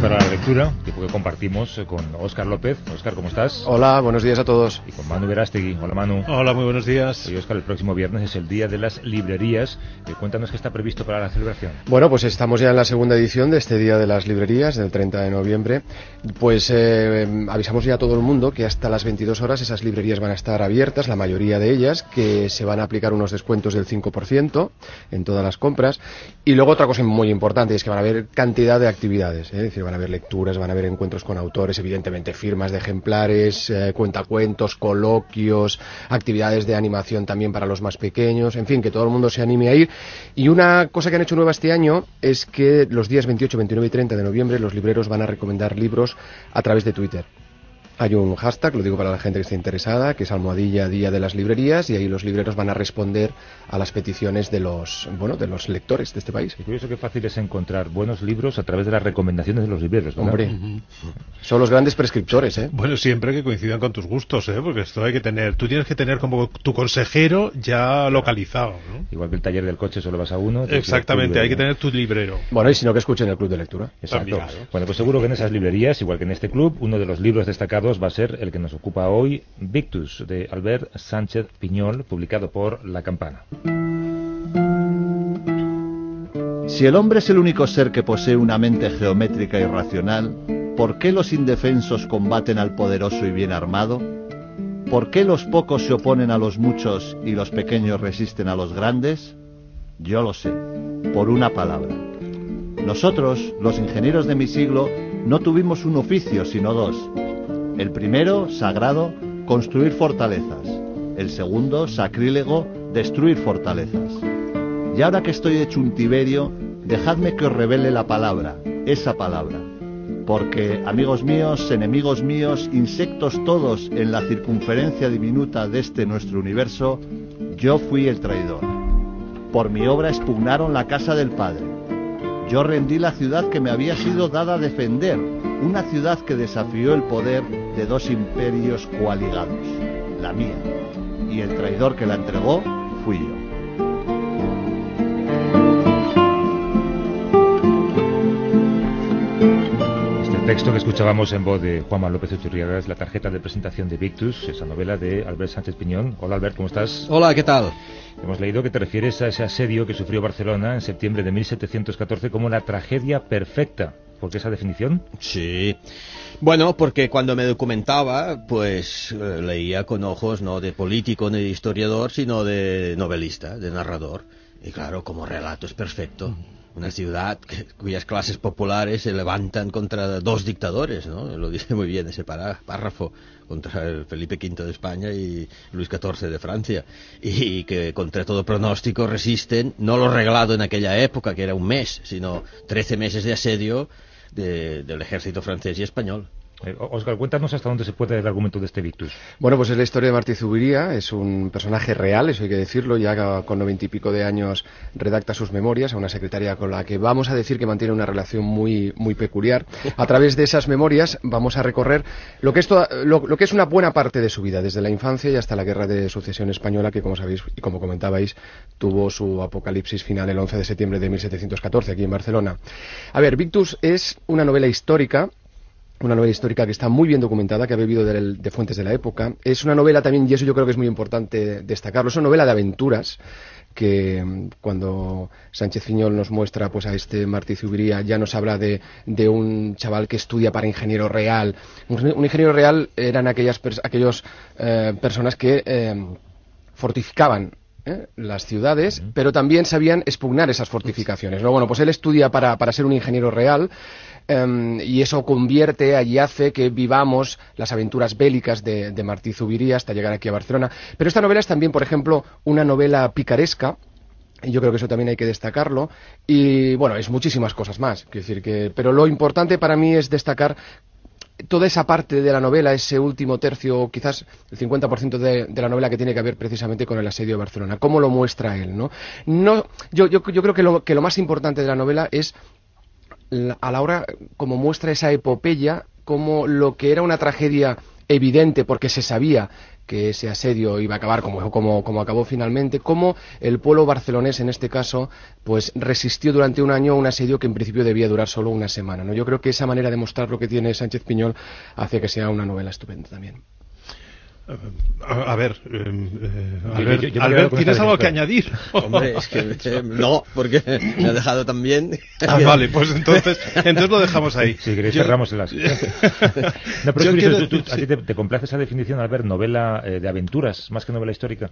Para la lectura, tipo que compartimos eh, con Óscar López. Óscar, ¿cómo estás? Hola, buenos días a todos. Y con Manu Verástegui. Hola, Manu. Hola, muy buenos días. Y Óscar, el próximo viernes es el Día de las Librerías. Eh, cuéntanos qué está previsto para la celebración. Bueno, pues estamos ya en la segunda edición de este Día de las Librerías, del 30 de noviembre. Pues eh, avisamos ya a todo el mundo que hasta las 22 horas esas librerías van a estar abiertas, la mayoría de ellas, que se van a aplicar unos descuentos del 5% en todas las compras. Y luego otra cosa muy importante es que van a haber cantidad de actividades, es decir, van a haber lecturas, van a haber encuentros con autores, evidentemente firmas de ejemplares, eh, cuentacuentos, coloquios, actividades de animación también para los más pequeños, en fin, que todo el mundo se anime a ir. Y una cosa que han hecho nueva este año es que los días 28, 29 y 30 de noviembre los libreros van a recomendar libros a través de Twitter. Hay un hashtag, lo digo para la gente que esté interesada, que es almohadilla Día de las Librerías y ahí los libreros van a responder a las peticiones de los, bueno, de los lectores de este país. Es curioso que fácil es encontrar buenos libros a través de las recomendaciones de los libreros, Hombre, son los grandes prescriptores, ¿eh? Bueno, siempre que coincidan con tus gustos, ¿eh? Porque esto hay que tener, tú tienes que tener como tu consejero ya localizado, ¿no? Igual que el taller del coche solo vas a uno. Exactamente, hay que tener tu librero. Bueno, y si no que escuchen el club de lectura. Exacto. Bueno, pues seguro que en esas librerías, igual que en este club, uno de los libros destacados va a ser el que nos ocupa hoy, Victus, de Albert Sánchez Piñol, publicado por La Campana. Si el hombre es el único ser que posee una mente geométrica y racional, ¿por qué los indefensos combaten al poderoso y bien armado? ¿Por qué los pocos se oponen a los muchos y los pequeños resisten a los grandes? Yo lo sé, por una palabra. Nosotros, los ingenieros de mi siglo, no tuvimos un oficio, sino dos, el primero, sagrado, construir fortalezas. El segundo, sacrílego, destruir fortalezas. Y ahora que estoy hecho un Tiberio, dejadme que os revele la palabra, esa palabra. Porque, amigos míos, enemigos míos, insectos todos en la circunferencia diminuta de este nuestro universo, yo fui el traidor. Por mi obra expugnaron la casa del Padre. Yo rendí la ciudad que me había sido dada a defender, una ciudad que desafió el poder de dos imperios coaligados, la mía, y el traidor que la entregó fui yo. Este texto que escuchábamos en voz de Juanma López Uchurriaga es la tarjeta de presentación de Victus, esa novela de Albert Sánchez Piñón. Hola Albert, ¿cómo estás? Hola, ¿qué tal? Hemos leído que te refieres a ese asedio que sufrió Barcelona en septiembre de 1714 como la tragedia perfecta. ¿Por qué esa definición? Sí. Bueno, porque cuando me documentaba, pues eh, leía con ojos no de político ni de historiador, sino de novelista, de narrador. Y claro, como relato es perfecto. Una ciudad cuyas clases populares se levantan contra dos dictadores, ¿no? Lo dice muy bien ese párrafo, contra el Felipe V de España y Luis XIV de Francia. Y que contra todo pronóstico resisten, no lo reglado en aquella época, que era un mes, sino trece meses de asedio del ejército francés y español. Oscar, eh, cuéntanos hasta dónde se puede el argumento de este Victus. Bueno, pues es la historia de Martí Zubiría, es un personaje real, eso hay que decirlo, ya con noventa y pico de años redacta sus memorias a una secretaria con la que vamos a decir que mantiene una relación muy, muy peculiar. A través de esas memorias vamos a recorrer lo que, es lo, que es una buena parte de su vida, desde la infancia y hasta la guerra de sucesión española, que como sabéis y como comentabais, tuvo su apocalipsis final el 11 de septiembre de 1714 aquí en Barcelona. A ver, Victus es una novela histórica una novela histórica que está muy bien documentada, que ha bebido de, fuentes de la época. Es una novela también, y eso yo creo que es muy importante destacarlo, es una novela de aventuras que mm, cuando Sánchez Fiñol nos muestra pues a este Martí Zubiría ya nos habla de, de, un chaval que estudia para ingeniero real. Un, ingeniero real eran aquellas aquellos eh, personas que eh, fortificaban ¿eh? las ciudades, pero también sabían expugnar esas fortificaciones. ¿no? Bueno, pues él estudia para, para ser un ingeniero real Em, y eso convierte y hace que vivamos las aventuras bélicas de, de Martí Zubiría hasta llegar aquí a Barcelona. Pero esta novela es también, por ejemplo, una novela picaresca, yo creo que eso también hay que destacarlo. Y bueno, es muchísimas cosas más. decir que, pero lo importante para mí es destacar toda esa parte de la novela, ese último tercio, quizás el 50% de, de, la novela que tiene que ver precisamente con el asedio de Barcelona. ¿Cómo lo muestra él? ¿no? No, yo, yo, yo creo que lo, que lo más importante de la novela es a la hora, como muestra esa epopeya cómo lo que era una tragedia evidente porque se sabía que ese asedio iba a acabar como, como, como, acabó finalmente, cómo el pueblo barcelonés en este caso pues resistió durante un año un asedio que en principio debía durar solo una semana. ¿no? Yo creo que esa manera de mostrar lo que tiene Sánchez Piñol hace que sea una novela estupenda también. A, ver, ¿tienes algo que añadir? Hombre, es que no, porque me ha dejado también. Ah, vale, pues entonces, entonces lo dejamos ahí. Si queréis cerramos el asunto. no, pero es tú, ¿a ti te, te, complace esa definición al ver novela eh, de aventuras más que novela histórica?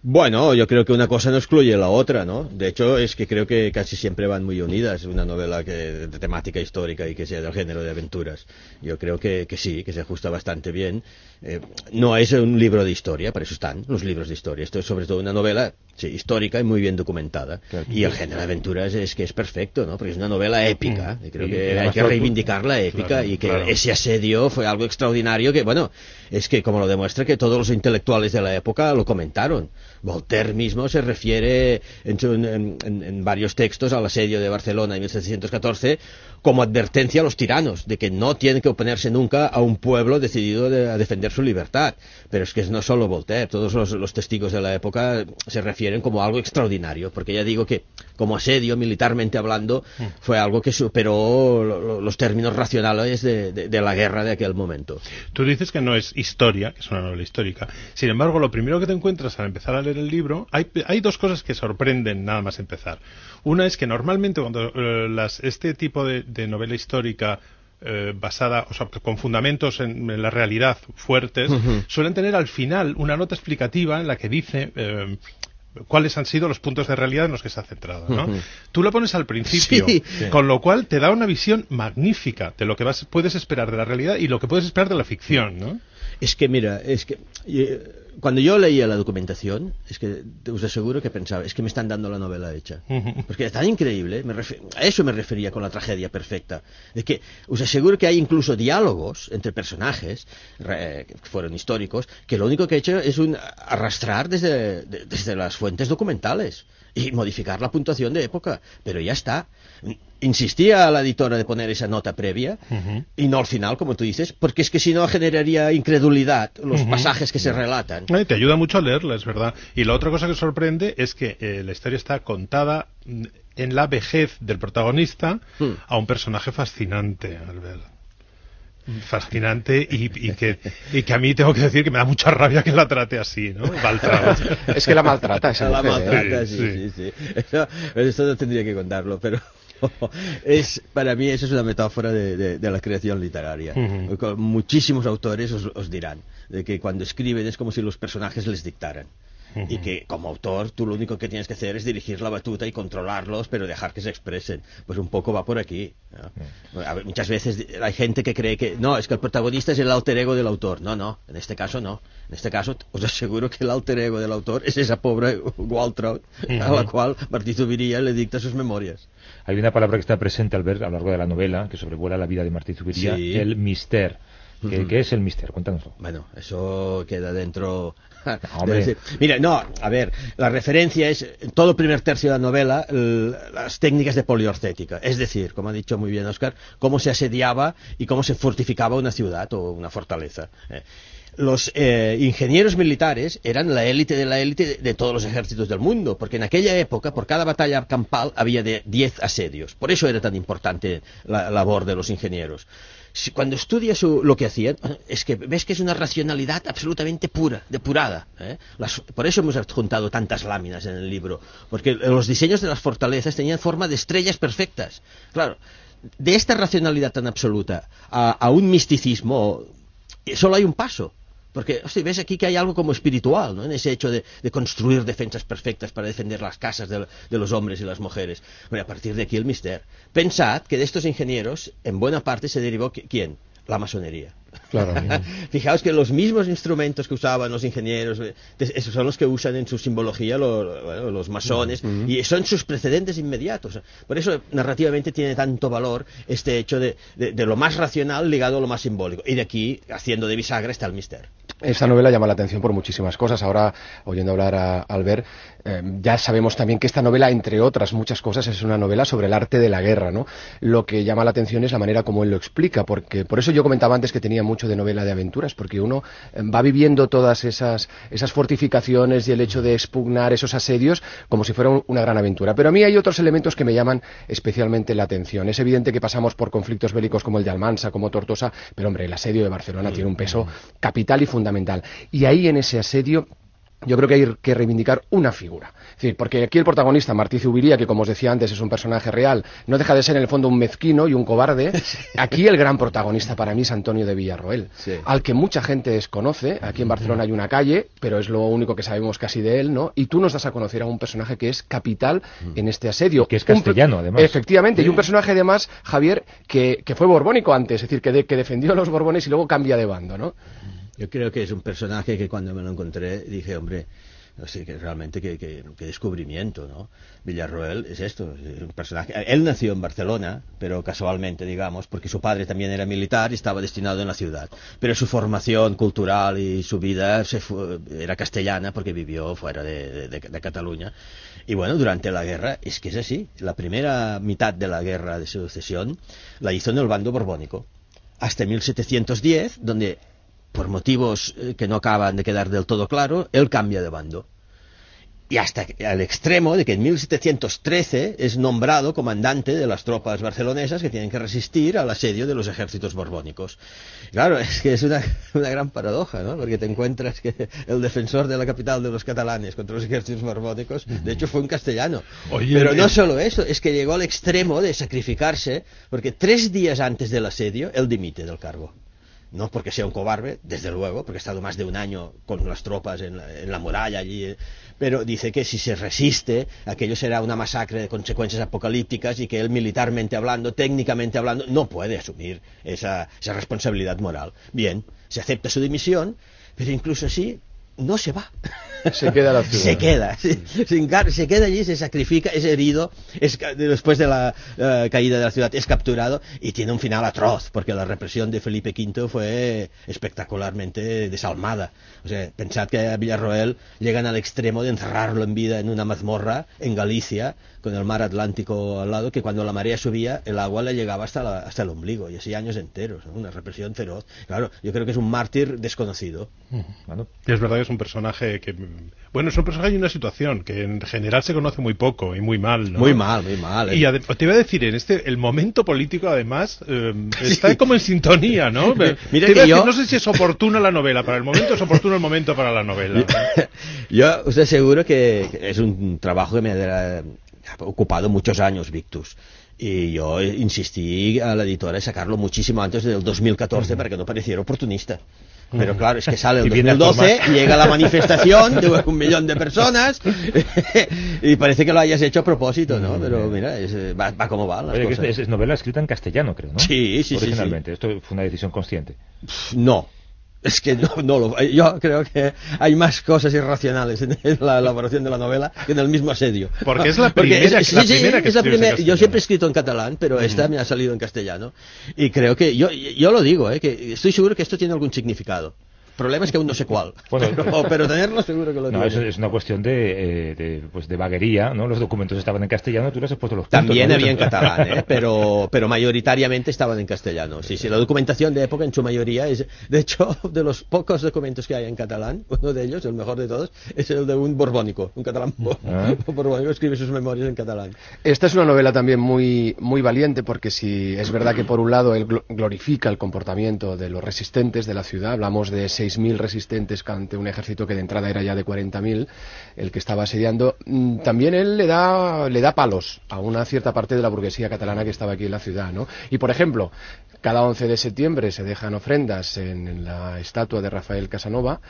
Bueno, yo creo que una cosa no excluye la otra, ¿no? De hecho, es que creo que casi siempre van muy unidas, una novela que, de temática histórica y que sea del género de aventuras. Yo creo que, que sí, que se ajusta bastante bien. Eh, no es un libro de historia, para eso están los libros de historia. Esto es sobre todo una novela sí, histórica y muy bien documentada. Claro. Y el género de aventuras es que es perfecto, ¿no? Porque es una novela épica. Y creo y, que y hay que reivindicar la épica claro, y que claro. ese asedio fue algo extraordinario que, bueno, es que como lo demuestra que todos los intelectuales de la época lo comentaron. Voltaire mismo se refiere en, en, en, en varios textos al asedio de Barcelona en 1714 como advertencia a los tiranos de que no tienen que oponerse nunca a un pueblo decidido de, a defender su libertad. Pero es que no solo Voltaire, todos los, los, testigos de la época se refieren como algo extraordinario, porque ya digo que como asedio, militarmente hablando, fue algo que superó lo, los términos racionales de, de, de, la guerra de aquel momento. Tú dices que no es historia, que es una novela histórica. Sin embargo, lo primero que te encuentras al empezar a leer el libro, hay, hay dos cosas que sorprenden nada más empezar. Una es que normalmente cuando eh, las, este tipo de, de novela histórica eh, basada, o sea, con fundamentos en, en la realidad fuertes, uh -huh. suelen tener al final una nota explicativa en la que dice eh, cuáles han sido los puntos de realidad en los que se ha centrado. ¿no? Uh -huh. Tú lo pones al principio, sí. con lo cual te da una visión magnífica de lo que vas, puedes esperar de la realidad y lo que puedes esperar de la ficción. ¿no? Es que, mira, es que. Eh, cuando yo leía la documentación, es que os aseguro que pensaba, es que me están dando la novela hecha. Porque es tan increíble, me a eso me refería con la tragedia perfecta. Es que os aseguro que hay incluso diálogos entre personajes, re, que fueron históricos, que lo único que he hecho es un arrastrar desde, de, desde las fuentes documentales y modificar la puntuación de época. Pero ya está. Insistía a la editora de poner esa nota previa uh -huh. y no al final, como tú dices, porque es que si no generaría incredulidad los uh -huh. pasajes que se relatan. Eh, te ayuda mucho a leerla, es verdad. Y la otra cosa que sorprende es que eh, la historia está contada en la vejez del protagonista uh a un personaje fascinante, Albert fascinante y, y, que, y que a mí tengo que decir que me da mucha rabia que la trate así, ¿no? Maltrata. es que la maltrata esa La maltrata, sí, sí, sí. sí. Eso, eso, no tendría que contarlo, pero es para mí eso es una metáfora de, de, de la creación literaria. Uh -huh. Muchísimos autores os, os dirán de que cuando escriben es como si los personajes les dictaran. Y que como autor tú lo único que tienes que hacer es dirigir la batuta y controlarlos pero dejar que se expresen pues un poco va por aquí ¿no? uh -huh. ver, muchas veces hay gente que cree que no es que el protagonista es el alter ego del autor no no en este caso no en este caso os aseguro que el alter ego del autor es esa pobre Waltraud a la cual Martí Zubiría le dicta sus memorias hay una palabra que está presente al ver a lo largo de la novela que sobrevuela la vida de Martí Zubiría sí. el mister ¿Qué, ¿Qué, es el mister? Cuéntanoslo. Bueno, eso queda dentro Hombre. Mira, no, a ver, la referencia es en todo el primer tercio de la novela las técnicas de poliorcética, es decir, como ha dicho muy bien Oscar, cómo se asediaba y cómo se fortificaba una ciudad o una fortaleza. Eh, los eh, ingenieros militares eran la élite de la élite de, de, todos los ejércitos del mundo, porque en aquella época, por cada batalla campal, había de 10 asedios. Por eso era tan importante la labor de los ingenieros cuando estudias lo que hacían, es que ves que es una racionalidad absolutamente pura, depurada. ¿eh? Las, por eso hemos adjuntado tantas láminas en el libro, porque los diseños de las fortalezas tenían forma de estrellas perfectas. Claro, de esta racionalidad tan absoluta a, a un misticismo, solo hay un paso. Porque hostia, ves aquí que hay algo como espiritual, ¿no? En ese hecho de, construir defensas perfectas para defender las casas de, de, los hombres y las mujeres. Bueno, a partir de aquí el mister. Pensad que de estos ingenieros, en buena parte se derivó ¿quién? La masonería. Claro. Fijaos que los mismos instrumentos que usaban los ingenieros, esos son los que usan en su simbología los, los masones, uh -huh. y son sus precedentes inmediatos. Por eso, narrativamente, tiene tanto valor este hecho de, de, de, lo más racional ligado a lo más simbólico. Y de aquí, haciendo de bisagra, está el mister. Esta novela llama la atención por muchísimas cosas. Ahora, oyendo hablar a Albert, eh, ya sabemos también que esta novela, entre otras muchas cosas, es una novela sobre el arte de la guerra, ¿no? Lo que llama la atención es la manera como él lo explica, porque por eso yo comentaba antes que tenía mucho de novela de aventuras, porque uno eh, va viviendo todas esas, esas fortificaciones y el hecho de expugnar esos asedios como si fuera un- una gran aventura. Pero a mí hay otros elementos que me llaman especialmente la atención. Es evidente que pasamos por conflictos bélicos como el de Almansa, como Tortosa, pero hombre, el asedio de Barcelona tiene un peso capital y fundamental. Y ahí en ese asedio yo creo que hay que reivindicar una figura. Es decir, porque aquí el protagonista, Martí Zubiría, que como os decía antes es un personaje real, no deja de ser en el fondo un mezquino y un cobarde. Aquí el gran protagonista para mí es Antonio de Villarroel, Sí. al que mucha gente desconoce. Aquí en Barcelona hay una calle, pero es lo único que sabemos casi de él, ¿no? Y tú nos das a conocer a un personaje que es capital en este asedio. Que es Un castellano, además. Efectivamente, y un personaje además, Javier, que, que fue borbónico antes, es decir, que, de- que defendió a los borbones y luego cambia de bando, ¿no? Yo creo que es un personaje que cuando me lo encontré dije, hombre, sé, que realmente qué descubrimiento, ¿no? Villarroel es esto, es un personaje. Él nació en Barcelona, pero casualmente, digamos, porque su padre también era militar y estaba destinado en la ciudad. Pero su formación cultural y su vida se fue- era castellana porque vivió fuera de- de Cataluña. Y bueno, durante la guerra, es que es así. La primera mitad de la guerra de sucesión la hizo en el bando borbónico. Hasta 1710, donde por motivos eh, que no acaban de quedar del todo claro, él cambia de bando. Y hasta al extremo de que en 1713 es nombrado comandante de las tropas barcelonesas que tienen que resistir al asedio de los ejércitos borbónicos. Claro, es que es una, una gran paradoja, ¿no? Porque te encuentras que el defensor de la capital de los catalanes contra los ejércitos borbónicos, de hecho, fue un castellano. Oye, Pero no el- solo eso, es que llegó al extremo de sacrificarse, porque tres días antes del asedio, él dimite del cargo. No porque sea un cobarde, desde luego, porque ha estado más de un año con las tropas en la, en la muralla allí, eh, pero dice que si se resiste, aquello será una masacre de consecuencias apocalípticas y que él militarmente hablando, técnicamente hablando, no puede asumir esa, esa responsabilidad moral. Bien, se acepta su dimisión, pero incluso así no se va. Se queda la ciudad. Se queda, se, se encar- se queda allí, se sacrifica, es herido, es ca- después de la eh, caída de la ciudad es capturado y tiene un final atroz, porque la represión de Felipe V fue espectacularmente desalmada. O sea, pensad que a Villarroel llegan al extremo de encerrarlo en vida en una mazmorra en Galicia, con el mar Atlántico al lado, que cuando la marea subía, el agua le llegaba hasta, la- hasta el ombligo, y así años enteros, ¿no? una represión feroz. Claro, yo creo que es un mártir desconocido. Bueno, Es verdad que es un personaje que. Bueno, es un personaje y una situación que en general se conoce muy poco y muy mal, ¿no? Muy mal, muy mal. ¿eh? Y te iba a decir, en este, el momento político, además, eh, está como en sintonía, ¿no? Mira Te iba que a decir, yo- No sé si es oportuna la novela para el momento, es oportuno el momento para la novela. Yo estoy seguro que es un trabajo que me ha ocupado muchos años, Victus. Y yo insistí a la editora en sacarlo muchísimo antes del 2014 para que no pareciera oportunista. Pero claro, es que sale el Y viene a 2012 tomar. y llega la manifestación de un millón de personas y parece que lo hayas hecho a propósito, ¿no? Pero mira, es, eh, va, va como va las oye, cosas. es, es novela escrita en castellano, creo, ¿no? Sí, sí, sí, Originalmente. Esto fue una decisión consciente. No. Es que no, no lo, yo creo que hay más cosas irracionales en, la elaboración de la novela que en el mismo asedio. Porque es la primera- sí, la sí, primera que es la escribes en primera- Yo siempre he escrito en catalán, pero esta me ha salido en castellano. Y creo que, yo, yo lo digo, ¿eh? que estoy seguro que esto tiene algún significado. El problema es que aún no sé cuál. Bueno, pero, pero tenerlo seguro que lo No, tiene. eso es una cuestión de, eh, de, pues de vaguería, ¿no? Los documentos estaban en castellano, tú les has puesto los puntos, También ¿no? había en catalán, ¿eh? pero, pero mayoritariamente estaban en castellano. Sí, sí, la documentación de época en su mayoría es, de hecho, de los pocos documentos que hay en catalán, uno de ellos, el mejor de todos, es el de un borbónico, un catalán Ah. borbónico, escribe sus memorias en catalán. Esta es una novela también muy, muy valiente porque si es verdad que por un lado él glo- glorifica el comportamiento de los resistentes de la ciudad, hablamos de 6.000 resistentes ante un ejército que de entrada era ya de 40.000, el que estaba asediando, mm, también él le da, le da palos a una cierta parte de la burguesía catalana que estaba aquí en la ciudad, ¿no? Y por ejemplo, cada 11 de septiembre se dejan ofrendas en, en la estatua de Rafael Casanova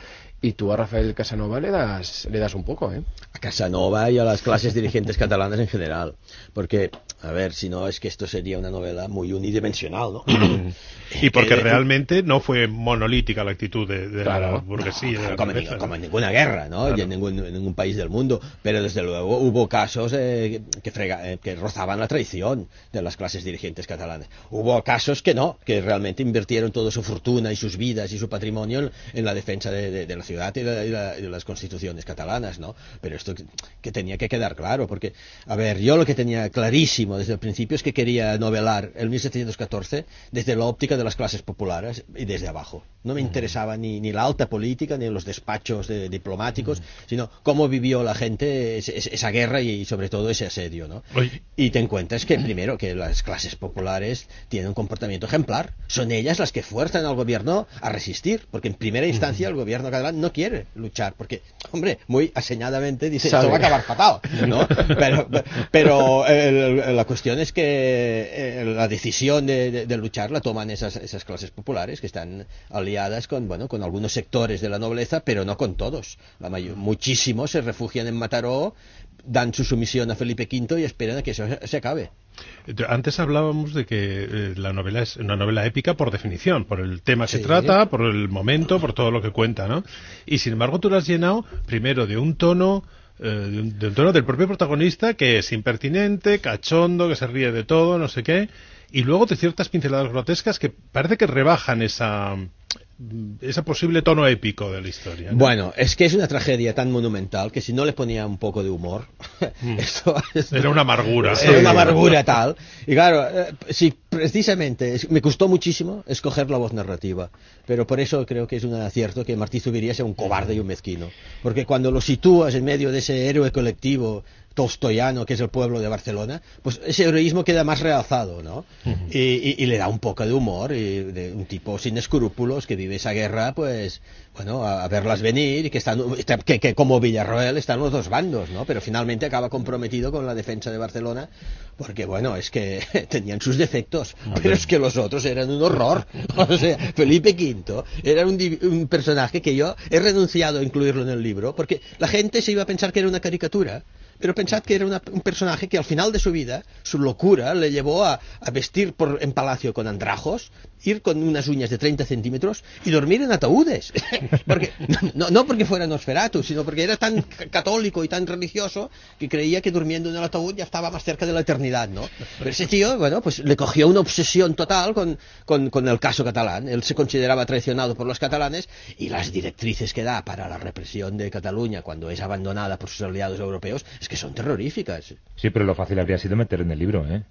y tú a Rafael Casanova le das, le das un poco, ¿eh? A Casanova y a las clases dirigentes catalanas en general. Porque A ver, si no es que esto sería una novela muy unidimensional, ¿no? y porque realmente no fue monolítica la actitud de, de la Claro. burguesía. de la como, como ¿no? en ninguna guerra, ¿no? Y en ningún, en ningún país del mundo. Pero desde luego hubo casos eh, que, frega- eh, que rozaban la traición de las clases dirigentes catalanas. Hubo casos que no, que realmente invirtieron toda su fortuna y sus vidas y su patrimonio en, en la defensa de, de- de la ciudad y, la- y la- y las constituciones catalanas, ¿no? Pero esto que, tenía que quedar claro, porque, a ver, yo lo que tenía clarísimo desde el principio es que quería novelar el 1714 desde la óptica de las clases populares y desde abajo. No me interesaba ni, ni la alta política ni los despachos de- diplomáticos, sino cómo vivió la gente esa guerra y, sobre todo ese asedio, ¿no? Oye. Y te encuentras que primero que las clases populares tienen un comportamiento ejemplar. Son ellas las que fuerzan al gobierno a resistir, porque en primera instancia el gobierno catalán no quiere luchar, porque, hombre, muy aseñadamente dice, Sabe. esto va a acabar fatal, ¿no? Pero, pero la cuestión es que eh, la decisión de, de- de luchar la toman esas, esas clases populares que están aliadas con, bueno, con algunos sectores de la nobleza, pero no con todos. La mayor- muchísimos se refugian en Mataró, dan su sumisión a Felipe V y esperan a que eso se- acabe. Antes hablábamos de que eh, la novela es una novela épica por definición, por el tema que Sí. trata, por el momento, por todo lo que cuenta, ¿no? Y sin embargo tú lo has llenado primero de un tono eh, de, un, de un tono del propio protagonista que es impertinente, cachondo, que se ríe de todo, no sé qué, y luego de ciertas pinceladas grotescas que parece que rebajan esa ese posible tono épico de la historia. ¿no? Bueno, es que es una tragedia tan monumental que si no le ponía un poco de humor, esto, esto- Era una amargura. Era una amargura tal. Y claro, eh, sí, precisamente, es- me costó muchísimo escoger la voz narrativa. Pero por eso creo que es un acierto que Martí Zubiría sea un cobarde y un mezquino. Porque cuando lo sitúas en medio de ese héroe colectivo tolstoyano que es el pueblo de Barcelona, pues ese heroísmo queda más realzado, ¿no? y, y- y le da un poco de humor, y de un tipo sin escrúpulos que vive esa guerra, pues, bueno, a, a verlas venir y que están, está- que, que como Villarroel están los dos bandos, ¿no? Pero finalmente acaba comprometido con la defensa de Barcelona, porque, bueno, es que tenían sus defectos, pero es que los otros eran un horror. O sea, Felipe V era un, un personaje que yo he renunciado a incluirlo en el libro, porque la gente se iba a pensar que era una caricatura. Pero pensad que era una- un personaje que al final de su vida, su locura le llevó a, a vestir por, en palacio con andrajos, ir con unas uñas de 30 centímetros y dormir en ataúdes. porque, no, no porque fuera Nosferatu, sino porque era tan católico y tan religioso que creía que durmiendo en el ataúd ya estaba más cerca de la eternidad, ¿no? Pero ese tío, bueno, pues le cogió una obsesión total con, con, con el caso catalán. Él se consideraba traicionado por los catalanes y las directrices que da para la represión de Cataluña cuando es abandonada por sus aliados europeos es que son terroríficas. Sí, pero lo fácil habría sido meter en el libro, ¿eh?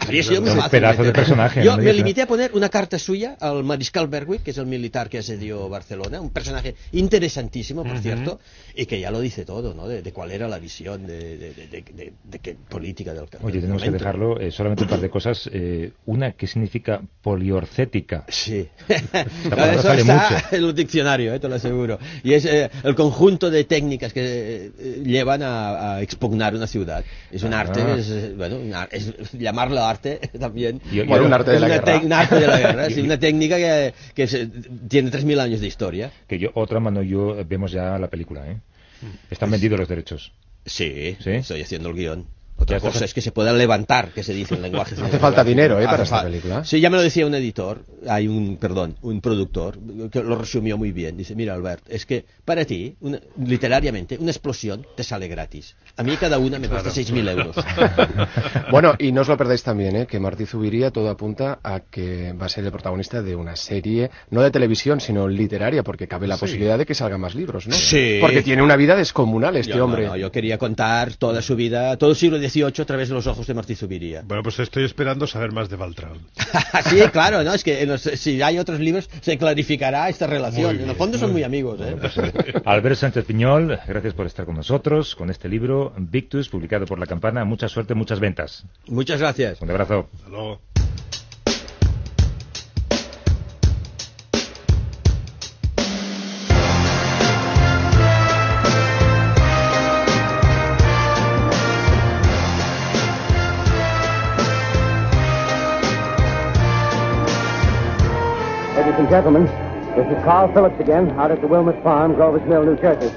Habría sido muy Un fácil pedazo de personaje, Yo me limité a poner una carta suya al mariscal Berwick, que es el militar que asedió Barcelona, un personaje interesantísimo, por cierto, y que ya lo dice todo, ¿no? De, de cuál era la visión de, de, de- qué política del del Oye, tenemos que dejarlo eh, solamente un par de cosas. Eh, una que significa poliorcética. Sí. Eso sale está mucho. en el diccionario, eh, te lo aseguro. Y es eh, el conjunto de técnicas que llevan a, a expugnar una ciudad. Es un Ah. arte, es, bueno, es, llamarlo arte también. Y- Bueno, un arte de la una guerra. un arte de la guerra, sí, una técnica que, que se- tiene 3.000 años de historia. Que yo, otra mano yo eh, vemos ya la película, ¿eh? Están vendidos los derechos. Sí, ¿Sí? estoy haciendo el guion. Otra cosa está. es que se pueda levantar, que se dice en lenguaje. Hace falta dinero, ¿eh, para Hace esta película. Sí, ya me lo decía un editor, hay un, perdón, un productor, que lo resumió muy bien. Dice, mira, Albert, es que para ti, una- literariamente, una explosión te sale gratis. A mí cada una me cuesta 6.000 euros. Bueno, y no os lo perdáis también, ¿eh? que Martí Zubiría todo apunta a que va a ser el protagonista de una serie, no de televisión, sino literaria, porque cabe la Sí. posibilidad de que salgan más libros, ¿no? Sí. Porque tiene una vida descomunal este Yo, no, hombre. no, yo quería contar toda su vida, todo el siglo XVIII a través de los ojos de Martí Zubiría. Bueno, pues estoy esperando saber más de Valtraud. sí, claro, ¿no? Es que los- si hay otros libros se clarificará esta relación. Muy en el bien, fondo son muy muy amigos, ¿eh? Albert Sánchez Piñol, gracias por estar con nosotros con este libro, Victus, publicado por La Campana. Mucha suerte, muchas ventas. Muchas gracias. Un abrazo. Hasta luego. Gentlemen, this is Carl Phillips again, out at the Wilmot Farm, Grover's Mill, New Jersey.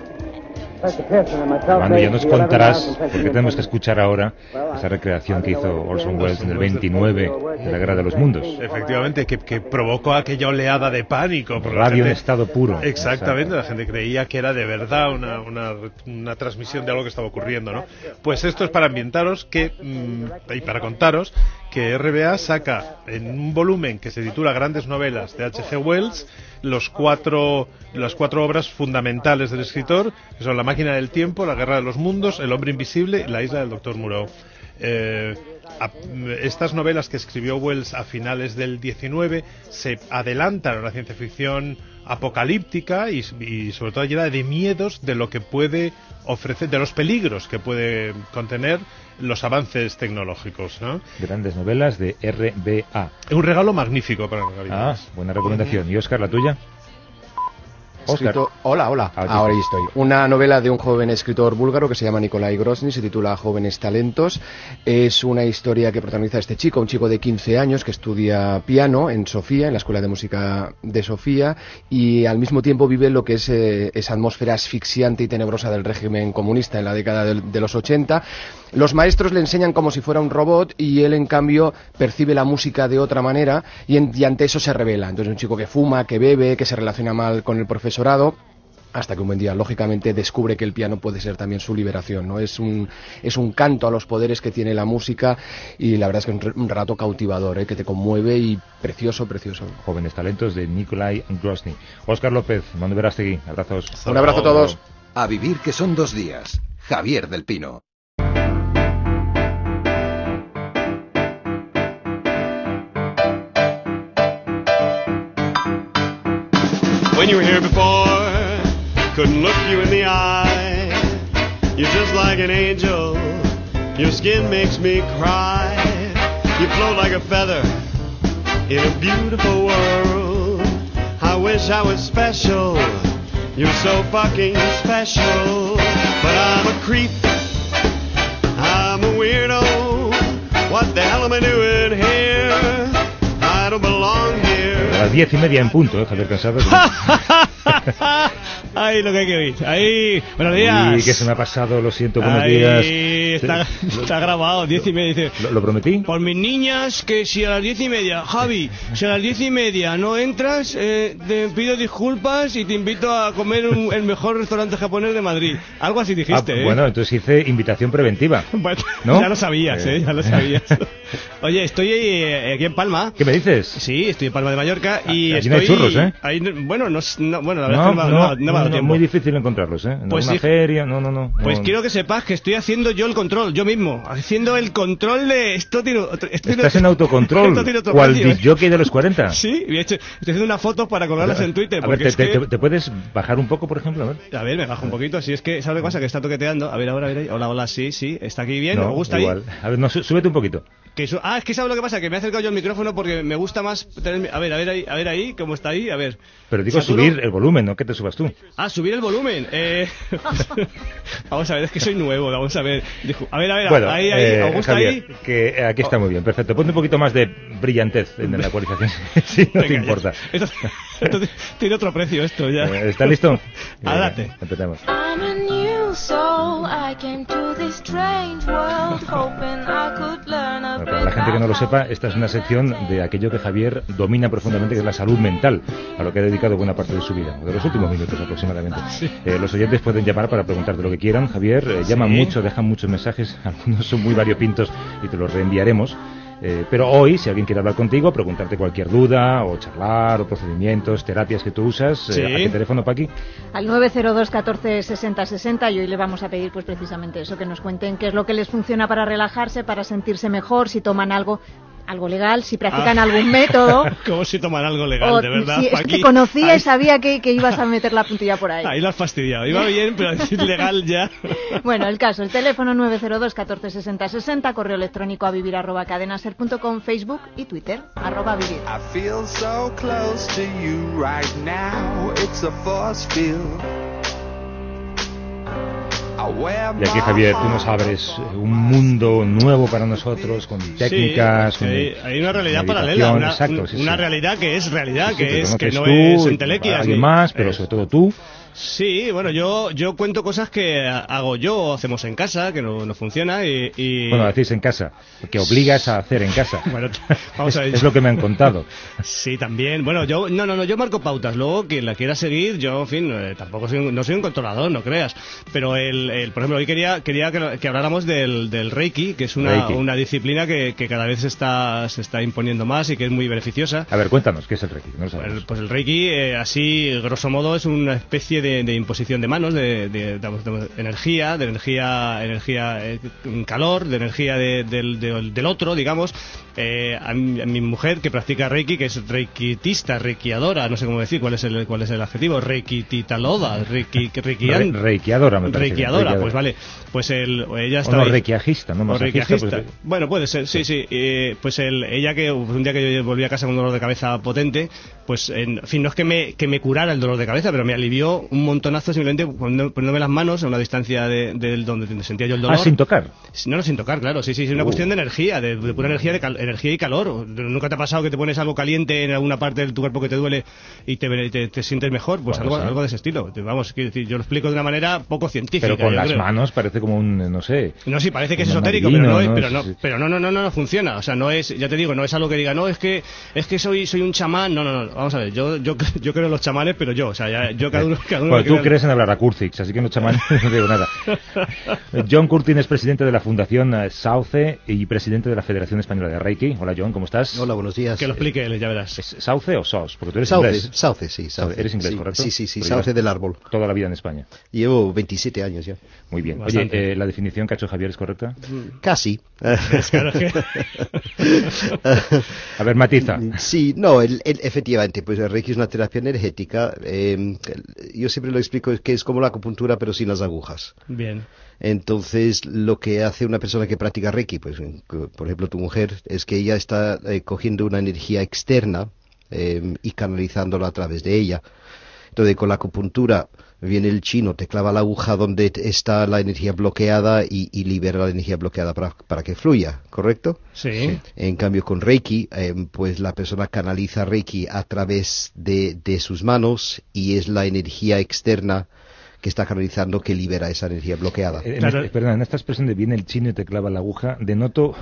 Manu, ya nos contarás, porque tenemos que escuchar ahora esa recreación que hizo Orson Welles en el 29 de la Guerra de los Mundos. Efectivamente, que, que provocó aquella oleada de pánico. Radio en gente- estado puro. Exactamente, la gente creía que era de verdad una, una, una transmisión de algo que estaba ocurriendo, ¿no? Pues esto es para ambientaros que, mm, y para contaros que RBA saca en un volumen que se titula Grandes Novelas de H.G. Wells los cuatro, las cuatro obras fundamentales del escritor, que son La máquina del tiempo, La guerra de los mundos, El hombre invisible y La isla del doctor Moreau. Eh, estas novelas que escribió Wells a finales del 19 se adelantan a la ciencia ficción apocalíptica y, y sobre todo llena de miedos de lo que puede ofrecer, de los peligros que puede contener los avances tecnológicos. ¿no? Grandes novelas de RBA. Un regalo magnífico para Ah, Navidades. buena recomendación. ¿Y Oscar, la tuya? Escrito- Hola, hola. Ah, Ahora estoy. Una novela de un joven escritor búlgaro que se llama Nikolai Grozny, se titula Jóvenes Talentos. Es una historia que protagoniza este chico, un chico de 15 años que estudia piano en Sofía, en la Escuela de Música de Sofía, y al mismo tiempo vive lo que es eh, esa atmósfera asfixiante y tenebrosa del régimen comunista en la década de los 80. Los maestros le enseñan como si fuera un robot y él, en cambio, percibe la música de otra manera y, en- y ante eso se revela. Entonces, un chico que fuma, que bebe, que se relaciona mal con el profesorado hasta que un buen día, lógicamente, descubre que el piano puede ser también su liberación, ¿no? Es un, es un canto a los poderes que tiene la música y la verdad es que es un, rato cautivador, ¿eh? que te conmueve y precioso, precioso. Jóvenes talentos de Nikolai Grozny. Oscar López, Manu Verástegui, abrazos. Un abrazo a todos. A vivir que son dos días. Javier del Pino. When you were here before, couldn't look you in the eye. You're just like an angel. Your skin makes me cry. You float like a feather in a beautiful world. I wish I was special. You're so fucking special. But I'm a creep. I'm a weirdo. What the hell am I doing A las diez y media en punto, ¿eh, Javier Cansado? Ahí lo que hay que oír. Ahí, buenos días. Y que se me ha pasado, lo siento, buenos Ahí días. está, está grabado, diez y media. Dice, ¿Lo, lo prometí? por mis niñas, que si a las diez y media, Javi, si a las diez y media no entras, eh, te pido disculpas y te invito a comer un- el mejor restaurante japonés de Madrid. Algo así Ah, dijiste, ¿eh? bueno, entonces hice invitación preventiva. Bueno, ¿no? Ya lo sabías, ¿eh? Ya lo sabías. Oye, estoy eh, aquí en Palma. ¿Qué me dices? Sí, estoy en Palma de Mallorca y Allí no hay estoy... churros, ¿eh? ahí no- bueno, no, no- bueno, la verdad es que no, me ha- no no dado tiempo. muy difícil encontrarlos, ¿eh? En Pues una sí. feria, no, no, no. Pues no. quiero que sepas que estoy haciendo yo el control, yo mismo, haciendo el control de esto tiene esto tiene- Estás en autocontrol, cual ¿eh? disjockey de los 40. Sí, he hecho- estoy haciendo una foto para colgarlas en Twitter. A ver, te, es que- te- te puedes bajar un poco, por ejemplo? A ver. A ver, me bajo un poquito, si es que, ¿sabes qué pasa? Que está toqueteando. A ver, ahora, a ver, hola, hola, sí, sí, está aquí bien, No, me gusta igual. ahí. A ver, no, sú- súbete un poquito. Que su- Ah, es que ¿sabes lo que pasa? Que me he acercado yo al micrófono porque me gusta más tener... A ver, a ver ahí, a ver ahí, ¿cómo está ahí? A ver. Pero digo Saturo. subir el volumen, no que te subas tú. Ah, subir el volumen. Eh... vamos a ver, es que soy nuevo, vamos a ver. Dijo- A ver, a ver, Bueno, ahí, ahí, eh, Augusta Javier, ahí. que aquí está muy bien, perfecto. Ponte un poquito más de brillantez en la ecualización, si no te Venga, ya. importa. Esto, esto tiene otro precio esto ya. Eh, ¿Está listo? Adelante. Eh, empecemos. I'm a new soul. I came to this strange world hoping I could learn a Bueno, para la gente que no lo sepa, esta es una sección de aquello que Javier domina profundamente, que es la salud mental, a lo que ha dedicado buena parte de su vida, o de los últimos minutos aproximadamente. Eh, los oyentes pueden llamar para preguntarte lo que quieran. Javier, eh, llaman Sí. mucho, dejan muchos mensajes, algunos son muy variopintos y te los reenviaremos. Eh, pero hoy, si alguien quiere hablar contigo, preguntarte cualquier duda, o charlar, o procedimientos, terapias que tú usas, eh, Sí. ¿a qué teléfono, Paqui? Al 902 14 60 60 y hoy le vamos a pedir pues precisamente eso, que nos cuenten qué es lo que les funciona para relajarse, para sentirse mejor, si toman algo algo legal, si practican Ah. algún método. Como si toman algo legal, o de verdad. si es que conocía ahí, y sabía que, que ibas a meter la puntilla por ahí. ahí lo has fastidiado. Iba bien, pero a decir legal ya. Bueno, el caso, el teléfono 902 14 60 60, correo electrónico a vivir arroba cadenaser.com, Facebook y Twitter, arroba vivir. I feel so close to you right now. It's a force field. Y aquí, Javier, tú nos abres eh, un mundo nuevo para nosotros, con técnicas, Sí, con hay, hay una realidad paralela, una, exacto, sí, una sí. realidad que es realidad, que que es que no tú, es y entelequia. alguien más, pero Es- sobre todo tú. Sí, bueno, yo, yo cuento cosas que hago yo o hacemos en casa, que no, no funciona y... y- Bueno, hacéis en casa, que obligas a hacer en casa. Bueno, vamos a ver. es lo que me han contado. Sí, también. Bueno, yo no, no, no, yo marco pautas. Luego, quien la quiera seguir, yo, en fin, eh, tampoco soy un, no soy un controlador, no creas. Pero, el, el- por ejemplo, hoy quería, quería que, que habláramos del, del Reiki, que es una, una disciplina que, que cada vez se está, se está imponiendo más y que es muy beneficiosa. A ver, cuéntanos, ¿qué es el Reiki? No. El- pues el Reiki, eh, así, grosso modo, es una especie de, de imposición de manos, de, de- energía, de energía, energía eh, calor, de energía de- del, del- del otro, digamos. Eh, a, mi, a mi mujer, que practica Reiki, que es reikiitista, reikiadora, no sé cómo decir, cuál es el, cuál es el adjetivo, reikititaloda, reiki, reikian- Re- reikiadora, me parece. Reikiadora, Reikiadora. pues vale. Pues el, ella O está no, ahí- reikiajista, no masajista, pues, Bueno, puede ser, sí, sí. Eh, pues el, ella que un día que yo volví a casa con un dolor de cabeza potente, pues en fin, no es que me, que me curara el dolor de cabeza, pero me alivió un montonazo simplemente poniéndome las manos a una distancia de, del donde sentía yo el dolor. Ah, sin tocar. No, no, sin tocar, claro. Sí, sí, es una Uh. cuestión de energía, de, de pura energía, de cal- energía y calor. ¿Nunca te ha pasado que te pones algo caliente en alguna parte de tu cuerpo que te duele y te, te, te sientes mejor? Pues Bueno, algo, sí. algo de ese estilo. Vamos, quiero decir, yo lo explico de una manera poco científica. Pero con las creo. manos parece como un, no sé. No, sí, parece que es esotérico, pero no, es- adivino, pero no, Sí. pero no, no, no, no, no funciona. O sea, no es, ya te digo, no es algo que diga, no, es que, es que soy, soy un chamán. No, no, no. Vamos a ver, yo, yo, yo creo en los chamanes, pero yo, o sea, ya, yo cada uno, cada uno Bueno, tú crees en hablar a Kurcix, así que no chamán, no digo nada. John Curtin es presidente de la Fundación eh, Sauce y presidente de la Federación Española de Reiki. Hola John, ¿cómo estás? Hola, buenos días. Que lo explique él, ya verás. ¿Es Sauce o SOS? Porque tú eres Sauce, inglés. sauce, sí, sauce. Eres inglés, Sí, ¿correcto? sí, sí, sí, Pero sauce del árbol. Toda la vida en España. Llevo 27 años ya. Muy bien. Bastante. Oye, eh, ¿la definición que ha hecho Javier es correcta? Casi. A ver, matiza. Sí, no, el- el- efectivamente, pues el Reiki es una terapia energética. eh, yo siempre lo explico es que es como la acupuntura, pero sin las agujas. Bien. Entonces, lo que hace una persona que practica Reiki, pues, por ejemplo, tu mujer, es que ella está eh, cogiendo una energía externa eh, y canalizándola a través de ella. Entonces, con la acupuntura viene el chino, te clava la aguja donde está la energía bloqueada y, y libera la energía bloqueada para, para que fluya, ¿correcto? Sí. En cambio, con Reiki, eh, pues la persona canaliza Reiki a través de, de sus manos y es la energía externa que está canalizando que libera esa energía bloqueada. Eh, en este- perdón, en esta expresión de viene el chino y te clava la aguja, denoto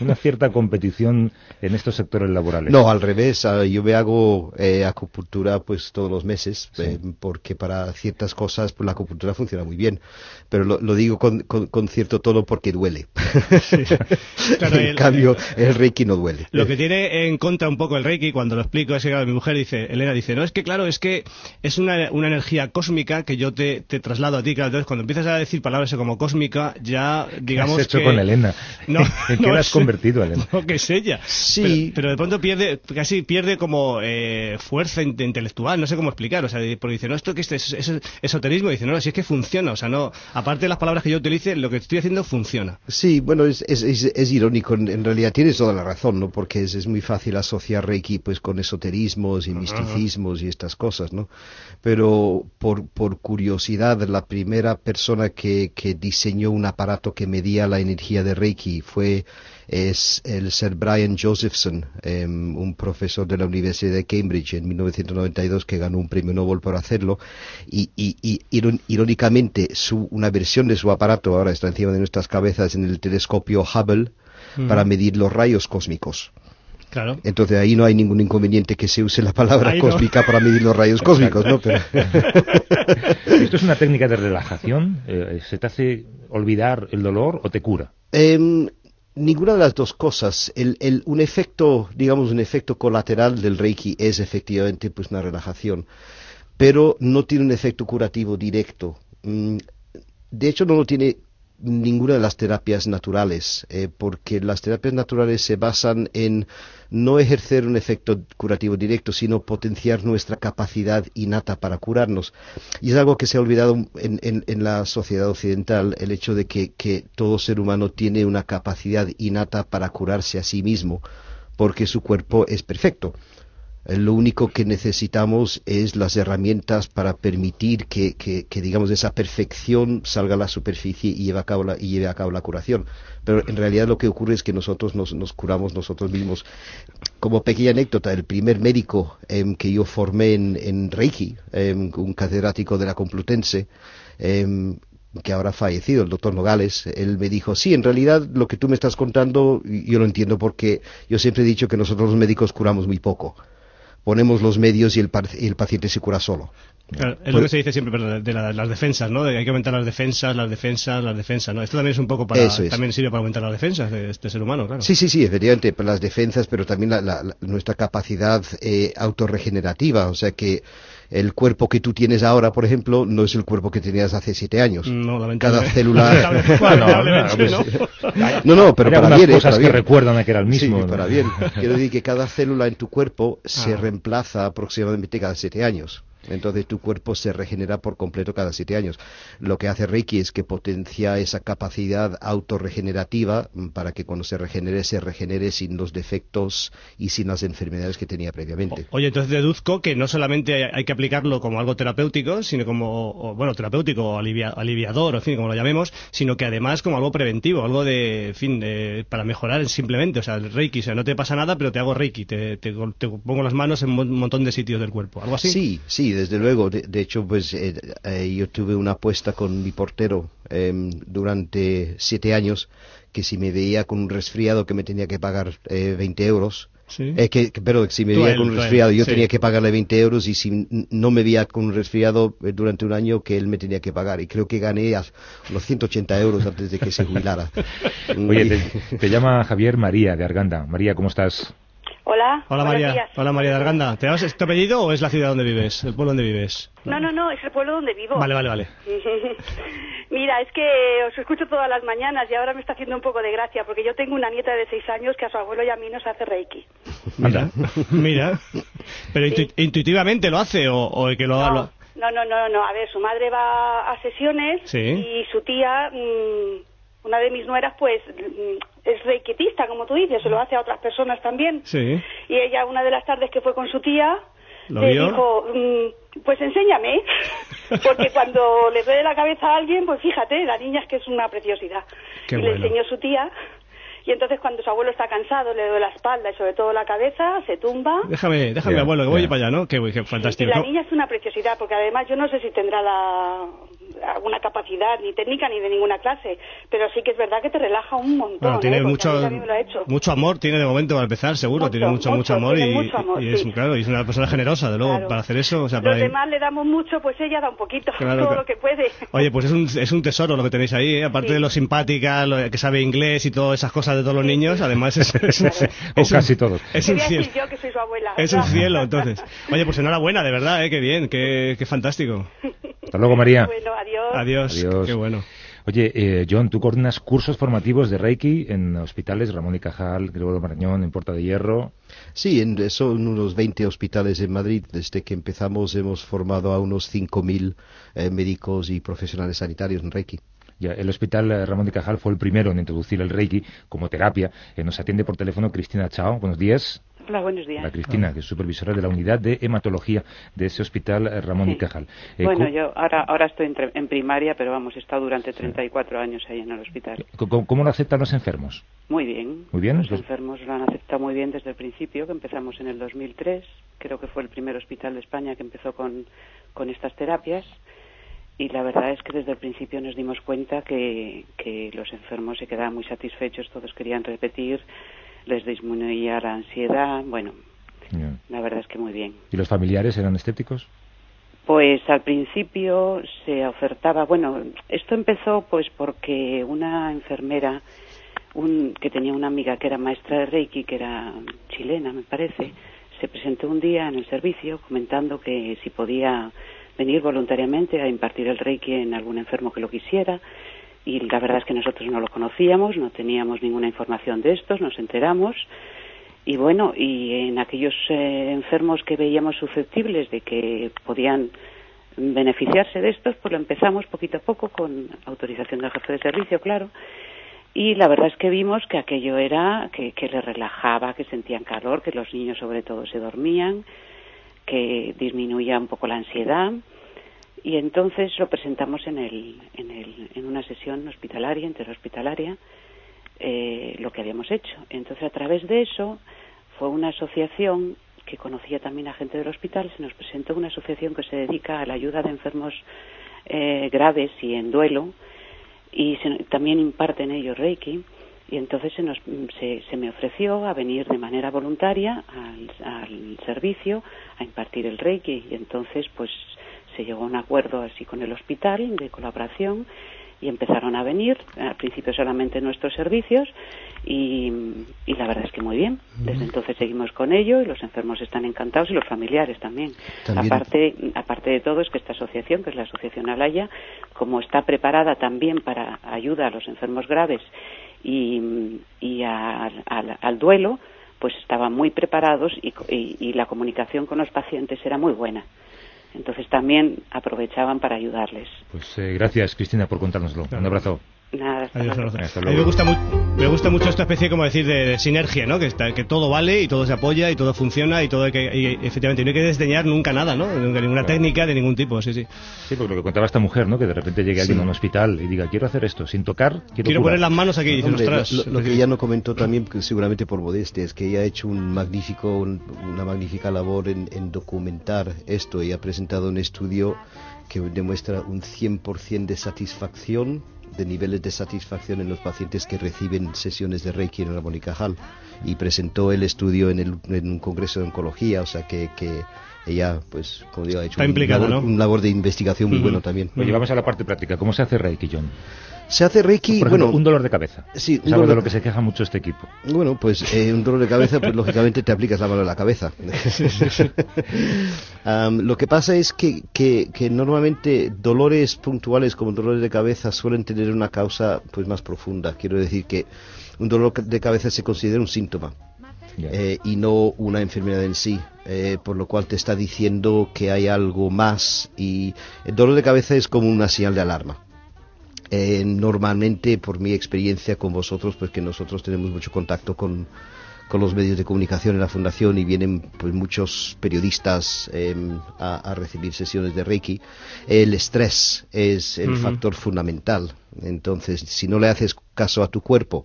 una cierta competición en estos sectores laborales. No, al revés, ah, yo me hago eh, acupuntura pues todos los meses, eh, porque para ciertas cosas pues la acupuntura funciona muy bien, pero lo, lo digo con, con- con cierto tono porque duele. Claro, en el- cambio, el Reiki no duele. Lo que tiene en contra un poco el Reiki, cuando lo explico, es que claro, mi mujer dice, Elena dice, no, es que claro, es que es una, una energía cósmica que yo te, te traslado a ti, claro, entonces cuando empiezas a decir palabras como cósmica, ya digamos ¿Qué has hecho que... con Elena? No, ¿En qué no Elena? No, que es ella. Sí. Pero, pero de pronto pierde, casi pierde como eh, fuerza inte- intelectual, no sé cómo explicar, o sea, porque dice, no, esto que es, es- es esoterismo, y dice, no, si es que funciona, o sea, no, aparte de las palabras que yo utilice, lo que estoy haciendo funciona. Sí, bueno, es, es, es, irónico, en, en realidad tienes toda la razón, ¿no? Porque es, es muy fácil asociar Reiki pues con esoterismos y misticismos y estas cosas, ¿no? Pero por, por curiosidad, la primera persona que, que diseñó un aparato que medía la energía de Reiki fue es el Sir Brian Josephson, em, un profesor de la Universidad de Cambridge en 1992 que ganó un premio Nobel por hacerlo y, y- y irón- irónicamente su, una versión de su aparato ahora está encima de nuestras cabezas en el telescopio Hubble para Ujú. medir los rayos cósmicos. Claro. Entonces ahí no hay ningún inconveniente que se use la palabra Ahí no. cósmica para medir los rayos cósmicos, ¿no? Pero ¿Esto es una técnica de relajación? Eh, ¿Se te hace olvidar el dolor o te cura? Em, ninguna de las dos cosas. El, el- un efecto, digamos, un efecto colateral del Reiki es efectivamente pues una relajación, pero no tiene un efecto curativo directo. Mm, De hecho, no lo tiene ninguna de las terapias naturales, eh, porque las terapias naturales se basan en no ejercer un efecto curativo directo, sino potenciar nuestra capacidad innata para curarnos. Y es algo que se ha olvidado en, en- en la sociedad occidental, el hecho de que, que todo ser humano tiene una capacidad innata para curarse a sí mismo, porque su cuerpo es perfecto. Eh, Lo único que necesitamos es las herramientas para permitir que, digamos, esa perfección salga a la superficie y lleve a cabo la, curación. Pero en realidad lo que ocurre es que nosotros nos, nos curamos nosotros mismos. Como pequeña anécdota, el primer médico em, que yo formé en, Reiki, em, un catedrático de la Complutense, em, que ahora ha fallecido, el doctor Nogales, él me dijo, sí, en realidad lo que tú me estás contando, yo lo entiendo porque yo siempre he dicho que nosotros los médicos curamos muy poco. Ponemos los medios y el, y el paciente se cura solo. Claro, es lo que se dice siempre perdón, de la- las defensas, ¿no? De que hay que aumentar las defensas, las defensas, las defensas, ¿no? Esto también es un poco para... Eso es. También sirve para aumentar las defensas de este ser humano, claro. Sí, sí, sí, efectivamente, para las defensas, pero también la- la- la- nuestra capacidad eh, autorregenerativa. O sea que el cuerpo que tú tienes ahora, por ejemplo, no es el cuerpo que tenías hace siete años. No, Cada célula... No, ¿no? pero Hay para bien, eh, cosas para que bien. recuerdan que era el mismo, Sí, ¿no? para bien. Quiero decir que cada célula en tu cuerpo se Ah. reemplaza aproximadamente cada siete años. Entonces tu cuerpo se regenera por completo cada siete años. Lo que hace Reiki es que potencia esa capacidad autorregenerativa mm, para que cuando se regenere, se regenere sin los defectos y sin las enfermedades que tenía previamente. Oye, entonces deduzco que no solamente hay que aplicarlo como algo terapéutico, sino como, o, bueno, terapéutico o alivia- aliviador, en fin, como lo llamemos, sino que además como algo preventivo, algo de, en fin, de- para mejorar simplemente, o sea, el Reiki, o sea, no te pasa nada, pero te hago Reiki, te, te- te pongo las manos en un montón de sitios del cuerpo, algo así. Sí, sí, desde luego. De, de hecho, pues eh, eh, yo tuve una apuesta con mi portero em, durante siete años que si me veía con un resfriado que me tenía que pagar eh, 20 euros. Sí. eh, que, que- perdón, si me veía él, con un él, resfriado yo sí. tenía que pagarle 20 euros y si no me veía con un resfriado eh, durante un año que él me tenía que pagar. Y creo que gané a unos 180 euros antes de que se jubilara. Oye, te, te llama Javier María de Arganda. María, ¿cómo estás? Hola. Hola María, días. hola María de Arganda. ¿Te vas tu apellido o es la ciudad donde vives, el pueblo donde vives? No, no, no, es el pueblo donde vivo. Vale, vale, vale. Mira, es que os escucho todas las mañanas y ahora me está haciendo un poco de gracia porque yo tengo una nieta de seis años que a su abuelo y a mí nos hace reiki. Mira, mira. Pero intu- intuitivamente lo hace o, o que lo haga... No, no, no, no. A ver, su madre va a sesiones Sí. y su tía, mm, una de mis nueras, pues mm, es reikitista, como tú dices, se lo hace a otras personas también. Sí. Y ella, una de las tardes que fue con su tía, ¿Lo le dijo, mm, pues enséñame, porque cuando le duele la cabeza a alguien, pues fíjate, la niña es que es una preciosidad. Qué y le enseñó su tía, y entonces cuando su abuelo está cansado, le duele la espalda y sobre todo la cabeza, se tumba. Déjame, déjame Ya, abuelo, que voy para allá, ¿no? Qué, qué Y fantástico. la niña es una preciosidad, porque además yo no sé si tendrá la, alguna capacidad, ni técnica, ni de ninguna clase, pero sí que es verdad que te relaja un montón. Bueno, tiene ¿eh? Mucho, mucho amor, tiene de momento para empezar, seguro, Mucho, tiene mucho, mucho, mucho, amor, tiene y, mucho amor, y es, sí. claro, y es una persona generosa, de luego, Claro. para hacer eso. O sea, Los para- demás le damos mucho, pues ella da un poquito, Claro, todo claro. lo que puede. Oye, pues es un, es un tesoro lo que tenéis ahí, ¿eh? aparte Sí. de lo simpática, lo que sabe inglés y todas esas cosas de todos los niños, además es, es, es- O es un- casi todos. Es un cielo. decir yo que soy su abuela. Es un cielo, entonces. Oye, pues enhorabuena, de verdad, ¿eh? qué bien, qué, qué fantástico. Hasta luego, María. Bueno, adiós. Adiós, Adiós. qué bueno. Oye, eh, John, tú coordinas cursos formativos de Reiki en hospitales Ramón y Cajal, Gregorio Marañón, en Puerta de Hierro. Sí, en, son unos 20 hospitales en Madrid. Desde que empezamos hemos formado a unos 5.000 eh, médicos y profesionales sanitarios en Reiki. Ya, el Hospital eh, Ramón y Cajal fue el primero en introducir el Reiki como terapia. Eh, nos atiende por teléfono Cristina Chao. Buenos días. Hola, buenos días. La Cristina, que es supervisora de la unidad de hematología de ese Hospital eh, Ramón y Sí. Cajal. Eh, Bueno, ¿cómo- yo ahora, ahora estoy en, primaria, pero vamos, he estado durante 34 años ahí en el hospital. ¿cómo, cómo lo aceptan los enfermos? Muy bien. Muy bien. Los Los- enfermos lo han aceptado muy bien desde el principio, que empezamos en el 2003. Creo que fue el primer hospital de España que empezó con, con estas terapias. Y la verdad es que desde el principio nos dimos cuenta que, que los enfermos se quedaban muy satisfechos, todos querían repetir, les disminuía la ansiedad. Bueno, la verdad es que muy bien. ¿Y los familiares eran escépticos? Pues al principio se ofertaba, bueno, esto empezó pues porque una enfermera un, que tenía una amiga que era maestra de Reiki, que era chilena, me parece, se presentó un día en el servicio comentando que si podía venir voluntariamente a impartir el Reiki en algún enfermo que lo quisiera. Y la verdad es que nosotros no lo conocíamos, no teníamos ninguna información de estos, nos enteramos. Y bueno, y en aquellos eh, enfermos que veíamos susceptibles de que podían beneficiarse de estos, pues lo empezamos poquito a poco con autorización del jefe de servicio, claro. Y la verdad es que vimos que aquello era que, que les relajaba, que sentían calor, que los niños sobre todo se dormían, que disminuía un poco la ansiedad. Y entonces lo presentamos en, el, en, el, en una sesión hospitalaria, interhospitalaria, eh, lo que habíamos hecho. Entonces, a través de eso, fue una asociación que conocía también a gente del hospital, se nos presentó una asociación que se dedica a la ayuda de enfermos eh, graves y en duelo, y se- también imparten ellos Reiki. Y entonces se, nos, se, se me ofreció a venir de manera voluntaria al, al servicio a impartir el Reiki. Y entonces, pues, se llegó a un acuerdo así con el hospital de colaboración y empezaron a venir, al principio solamente nuestros servicios y, y la verdad es que muy bien. Desde entonces seguimos con ello y los enfermos están encantados y los familiares también. También- Aparte, aparte de todo es que esta asociación, que es la Asociación Alaya, como está preparada también para ayuda a los enfermos graves y, y al- al- al duelo, pues estaban muy preparados y, y- y la comunicación con los pacientes era muy buena. Entonces también aprovechaban para ayudarles. Pues eh, gracias, Cristina, por contárnoslo. Un abrazo. Nada, hasta Adiós, luego. abrazo. Hasta A mí me gusta, mu- me gusta mucho esta especie, como decir, de, de sinergia, ¿no? Que, está, que todo vale y todo se apoya y todo funciona y todo hay que, y, efectivamente, no hay que desdeñar nunca nada, ¿no? Nunca ninguna técnica de ningún tipo, sí, sí. Sí, porque lo que contaba esta mujer, ¿no? Que de repente llegue alguien a un hospital y diga, quiero hacer esto, sin tocar, quiero, Quiero curar". poner las manos aquí y Hombre, lo, ostras, lo- lo que ella no comentó también, que seguramente por modestia, es que ella ha hecho un magnífico, un- una magnífica labor en, en documentar esto y ha presentado un estudio que demuestra un 100% de satisfacción, de niveles de satisfacción en los pacientes que reciben sesiones de Reiki en Ramón y Cajal. Y presentó el estudio en, el- en un congreso de oncología, o sea que, que ella, pues, como digo, ha hecho Está un, labor, ¿no? un labor de investigación muy Ujú. bueno también. Oye, vamos a la parte práctica. ¿Cómo se hace Reiki, John? Se hace Reiki, Por ejemplo, bueno, un dolor de cabeza. Sí, un dolor de lo que se queja mucho este equipo. Bueno, pues eh, un dolor de cabeza, pues lógicamente te aplicas la mano en la cabeza. Am, lo que pasa es que, que, que normalmente dolores puntuales como dolores de cabeza suelen tener una causa pues más profunda. Quiero decir que un dolor de cabeza se considera un síntoma. eh, y no una enfermedad en sí, eh, por lo cual te está diciendo que hay algo más y el dolor de cabeza es como una señal de alarma. Eh, normalmente, por mi experiencia con vosotros, pues que nosotros tenemos mucho contacto con, con los medios de comunicación en la fundación y vienen pues muchos periodistas eh, a, a recibir sesiones de Reiki. El estrés es el factor fundamental. Entonces, si no le haces caso a tu cuerpo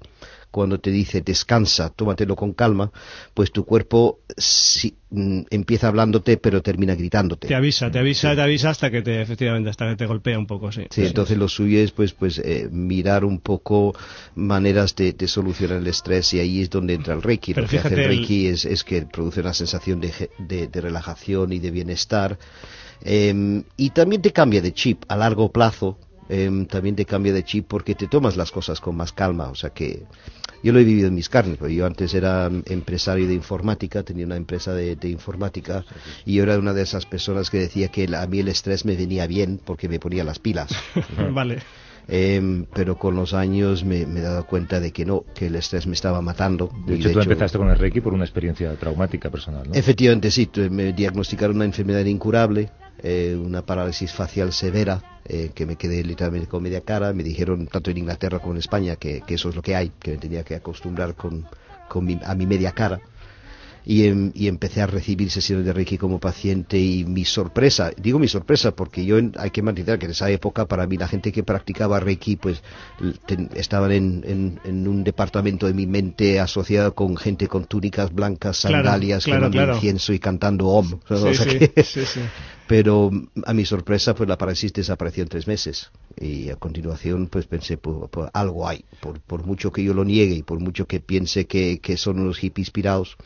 cuando te dice descansa, tómatelo con calma, pues tu cuerpo sí, mm, empieza hablándote pero termina gritándote. Te avisa, te avisa, te avisa hasta que te, efectivamente, hasta que te golpea un poco, sí. Sí, entonces lo suyo es pues pues eh, mirar un poco maneras de, de solucionar el estrés y ahí es donde entra el Reiki. Pero lo que hace el el- Reiki es, es que produce una sensación de, de- de relajación y de bienestar Em, y también te cambia de chip a largo plazo. Em, también te cambia de chip porque te tomas las cosas con más calma. O sea que yo lo he vivido en mis carnes. porque yo antes era mm, empresario de informática, tenía una empresa de, de informática y yo era una de esas personas que decía que a mí el estrés me venía bien porque me ponía las pilas. vale. Em, pero con los años me, me he dado cuenta de que no, que el estrés me estaba matando. De hecho, tú empezaste con el Reiki por una experiencia traumática personal, ¿no? Efectivamente, sí, me diagnosticaron una enfermedad incurable, eh, una parálisis facial severa, eh, que me quedé literalmente con media cara. Me dijeron, tanto en Inglaterra como en España, que, que eso es lo que hay, que me tenía que acostumbrar con, con mi- a mi media cara. Y, em- y empecé a recibir sesiones de Reiki como paciente y mi sorpresa, digo mi sorpresa porque yo en- hay que mantener que en esa época para mí la gente que practicaba Reiki pues ten- estaban en, en- en un departamento de mi mente asociado con gente con túnicas blancas, sandalias, claro, incienso y cantando Om. O Sí, sea sí, que- sí, sí. Pero a mi sorpresa pues la parálisis desapareció en tres meses. Y a continuación pues pensé pues, pues, algo hay, por, mucho que yo lo niegue y por mucho que piense que, que son unos hippies pirados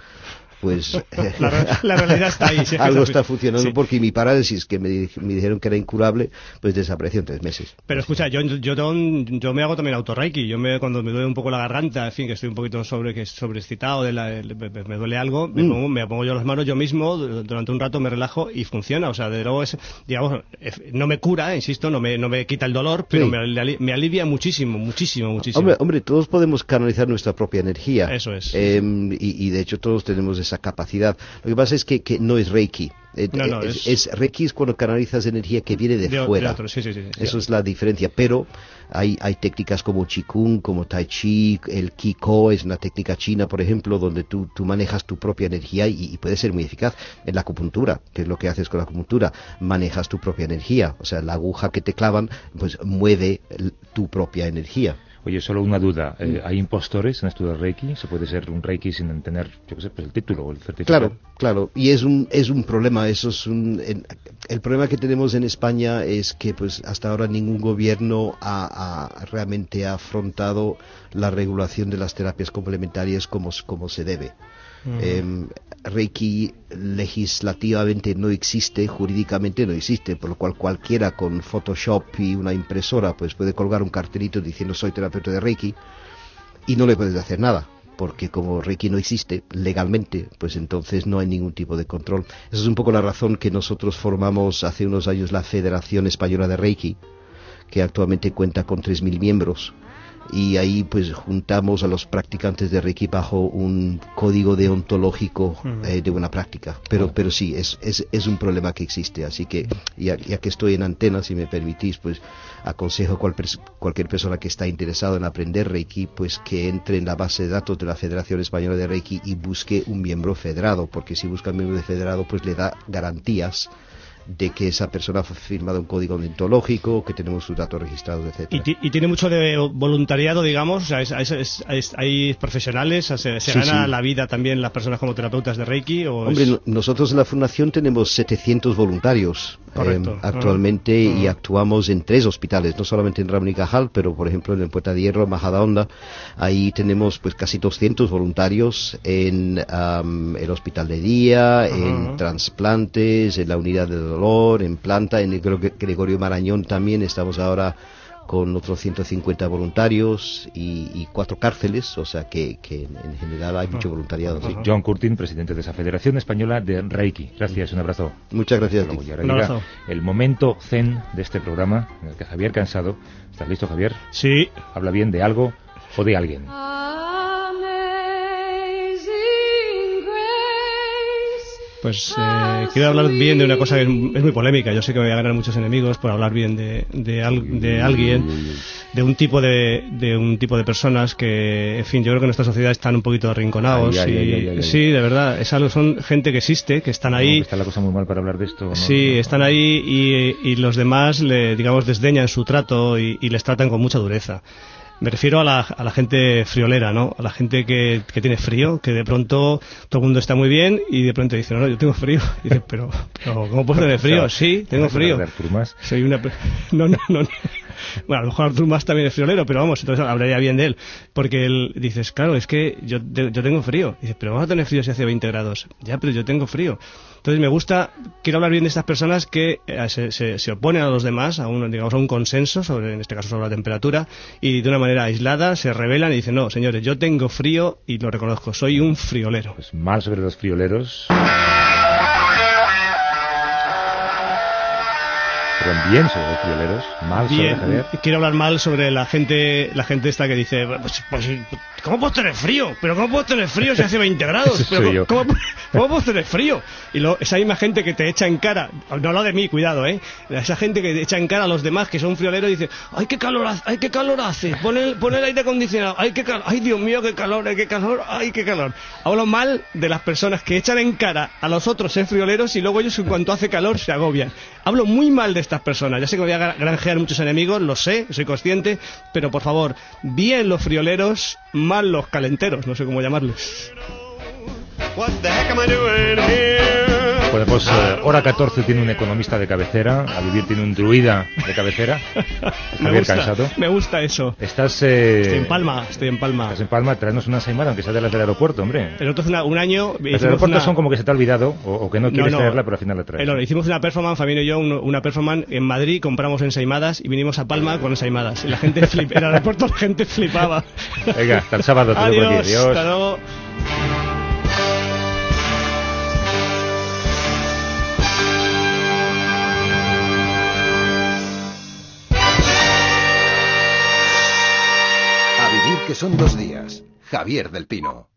pues La re- la realidad está ahí, sí, es que algo está- está funcionando sí. porque mi parálisis que me, me dijeron que era incurable pues desapareció en tres meses Pero escucha, yo, yo, yo me hago también autorreiki. Yo me, cuando me duele un poco la garganta, en fin, que estoy un poquito sobre que sobreexcitado, de la- me, duele algo, me, Mm. pongo, me pongo yo las manos yo mismo, du- durante un rato me relajo y funciona. O sea, de luego es, digamos, no me cura, insisto, no me, no me quita el dolor, pero Sí. me, me alivia muchísimo, muchísimo, muchísimo. Hombre, hombre, todos podemos canalizar nuestra propia energía. Eso es. Em, y, y de hecho todos tenemos esa capacidad. Lo que pasa es que, que no es Reiki. Eh, No, no, es, Reiki es cuando canalizas energía que viene de, De o- de fuera. otro, sí, sí, sí, sí. Eso es la diferencia. Pero hay, hay técnicas como Qigong, como Tai Chi, el Kiko es una técnica china, por ejemplo, donde tú, tú manejas tu propia energía y, y puede ser muy eficaz. En la acupuntura, que es lo que haces con la acupuntura, manejas tu propia energía. O sea, la aguja que te clavan, pues mueve tu propia energía. Oye, solo una duda. Eh, ¿Hay impostores en esto del Reiki? ¿Se puede ser un Reiki sin tener, yo qué sé, pues el título o el certificado? Claro, claro, y es un es un problema, eso es un en- el problema que tenemos en España es que pues hasta ahora ningún gobierno ha, ha realmente afrontado la regulación de las terapias complementarias como como se debe. Em, Reiki legislativamente no existe, jurídicamente no existe, por lo cual cualquiera con Photoshop y una impresora pues puede colgar un cartelito diciendo soy terapeuta de Reiki y no le puedes hacer nada porque como Reiki no existe legalmente, pues entonces no hay ningún tipo de control. Esa es un poco la razón que nosotros formamos hace unos años la Federación Española de Reiki, que actualmente cuenta con 3.000 miembros. Y ahí pues juntamos a los practicantes de Reiki bajo un código deontológico eh, de buena práctica. Pero, pero sí, es, es, es un problema que existe. Así que ya, ya que estoy en antena, si me permitís, pues aconsejo a cual cualquier persona que está interesado en aprender Reiki, pues que entre en la base de datos de la Federación Española de Reiki y busque un miembro federado, porque si busca un miembro federado, pues le da garantías de que esa persona ha firmado un código deontológico, que tenemos sus datos registrados, etcétera. Y, y tiene mucho de voluntariado, digamos, o sea, es- es- es- hay profesionales, se, se Sí, gana sí. la vida también las personas como terapeutas de Reiki o Hombre, nosotros en la fundación tenemos 700 voluntarios eh, actualmente Ah. y actuamos en tres hospitales, no solamente en Ramón y Cajal, pero por ejemplo en el Puerta de Hierro, en Majadahonda, ahí tenemos pues casi 200 voluntarios en am, el hospital de día, en trasplantes, en la unidad de dolor, en planta, en el Gre- Gregorio Marañón también estamos ahora con otros 150 voluntarios y, y cuatro cárceles, o sea que, que en, en general hay mucho voluntariado. sí. John Curtin, presidente de esa Federación Española de Reiki. Gracias, un abrazo. Muchas gracias a Hasta ti. luego. Y ahora Un llega abrazo. el momento zen de este programa, en el que Javier Cansado. ¿Estás listo, Javier? Sí. Habla bien de algo o de alguien. Pues eh, quiero hablar bien de una cosa que es, es muy polémica. Yo sé que me voy a ganar muchos enemigos por hablar bien de, de, al- de alguien, de un tipo de, de un tipo de personas que, en fin, yo creo que en nuestra sociedad están un poquito arrinconados. Ay, ay, y, ay, ay, ay, ay. Sí, de verdad, es algo, son gente que existe, que están ahí. Está la cosa muy mal para hablar de esto. ¿no? Sí, están ahí y, y los demás, le, digamos, desdeñan su trato y, y les tratan con mucha dureza. Me refiero a la, a la gente friolera, ¿no? A la gente que, que tiene frío, que de pronto todo el mundo está muy bien y de pronto dice, no, no, yo tengo frío. Y dices, pero, pero ¿cómo puedes tener frío? Sí, tengo frío. Soy una... No, no, no. no. Bueno, a lo mejor Artur Mas también es friolero, pero vamos, entonces hablaría bien de él. Porque él dices, claro, es que yo, yo tengo frío. Dices, pero vamos a tener frío si hace 20 grados. Ya, pero yo tengo frío. Entonces me gusta, quiero hablar bien de estas personas que eh, se, se- se oponen a los demás, a un, digamos, a un consenso, sobre, en este caso sobre la temperatura, y de una manera aislada se rebelan y dicen, no, señores, yo tengo frío y lo reconozco, soy un friolero. Pues mal sobre los frioleros. Perdón, bien sobre los frioleros. Mal sobre Bien, Javier. quiero hablar mal sobre la gente la gente esta que dice, pues, pues, ¿cómo puedo tener frío? ¿Pero cómo puedo tener frío si hace 20 grados? ¿Pero. ¿cómo, cómo, cómo puedo tener frío? Y lo, esa misma gente que te echa en cara, no hablo de mí, cuidado, ¿eh? Esa gente que te echa en cara a los demás que son frioleros y dice, ¡ay, qué calor hace! ¡Ay, qué calor hace! Pon el, pon el aire acondicionado, ¡ay, qué calor! ¡Ay, Dios mío, qué calor! ¡Ay, qué calor! ¡Ay, qué calor! Hablo mal de las personas que echan en cara a los otros ser frioleros y luego ellos en cuanto hace calor se agobian. Hablo muy mal de estas personas. Ya sé que voy a gra- granjear muchos enemigos, lo sé, soy consciente, pero por favor, bien los frioleros, mal los calenteros, no sé cómo llamarles. Bueno, pues eh, hora 14 tiene un economista de cabecera, a vivir tiene un druida de cabecera. Me Javier gusta, Cansado. me gusta eso. Estás, eh, Estoy en Palma, estoy en Palma. Estás en Palma, traernos una ensaimada, aunque sea de las del aeropuerto, hombre. Nosotros una- un año Los hicimos aeropuertos una- son como que se te ha olvidado o, o que no quieres no. traerla, pero al final la traes. Eh, no, hicimos una performance, Fabián y yo, un- una performance en Madrid, compramos ensaimadas y vinimos a Palma con ensaimadas. Y la gente flip, en el aeropuerto la gente flipaba. Venga, hasta el sábado. te veo por aquí. Adiós, Adiós. hasta luego. son dos días. Javier del Pino.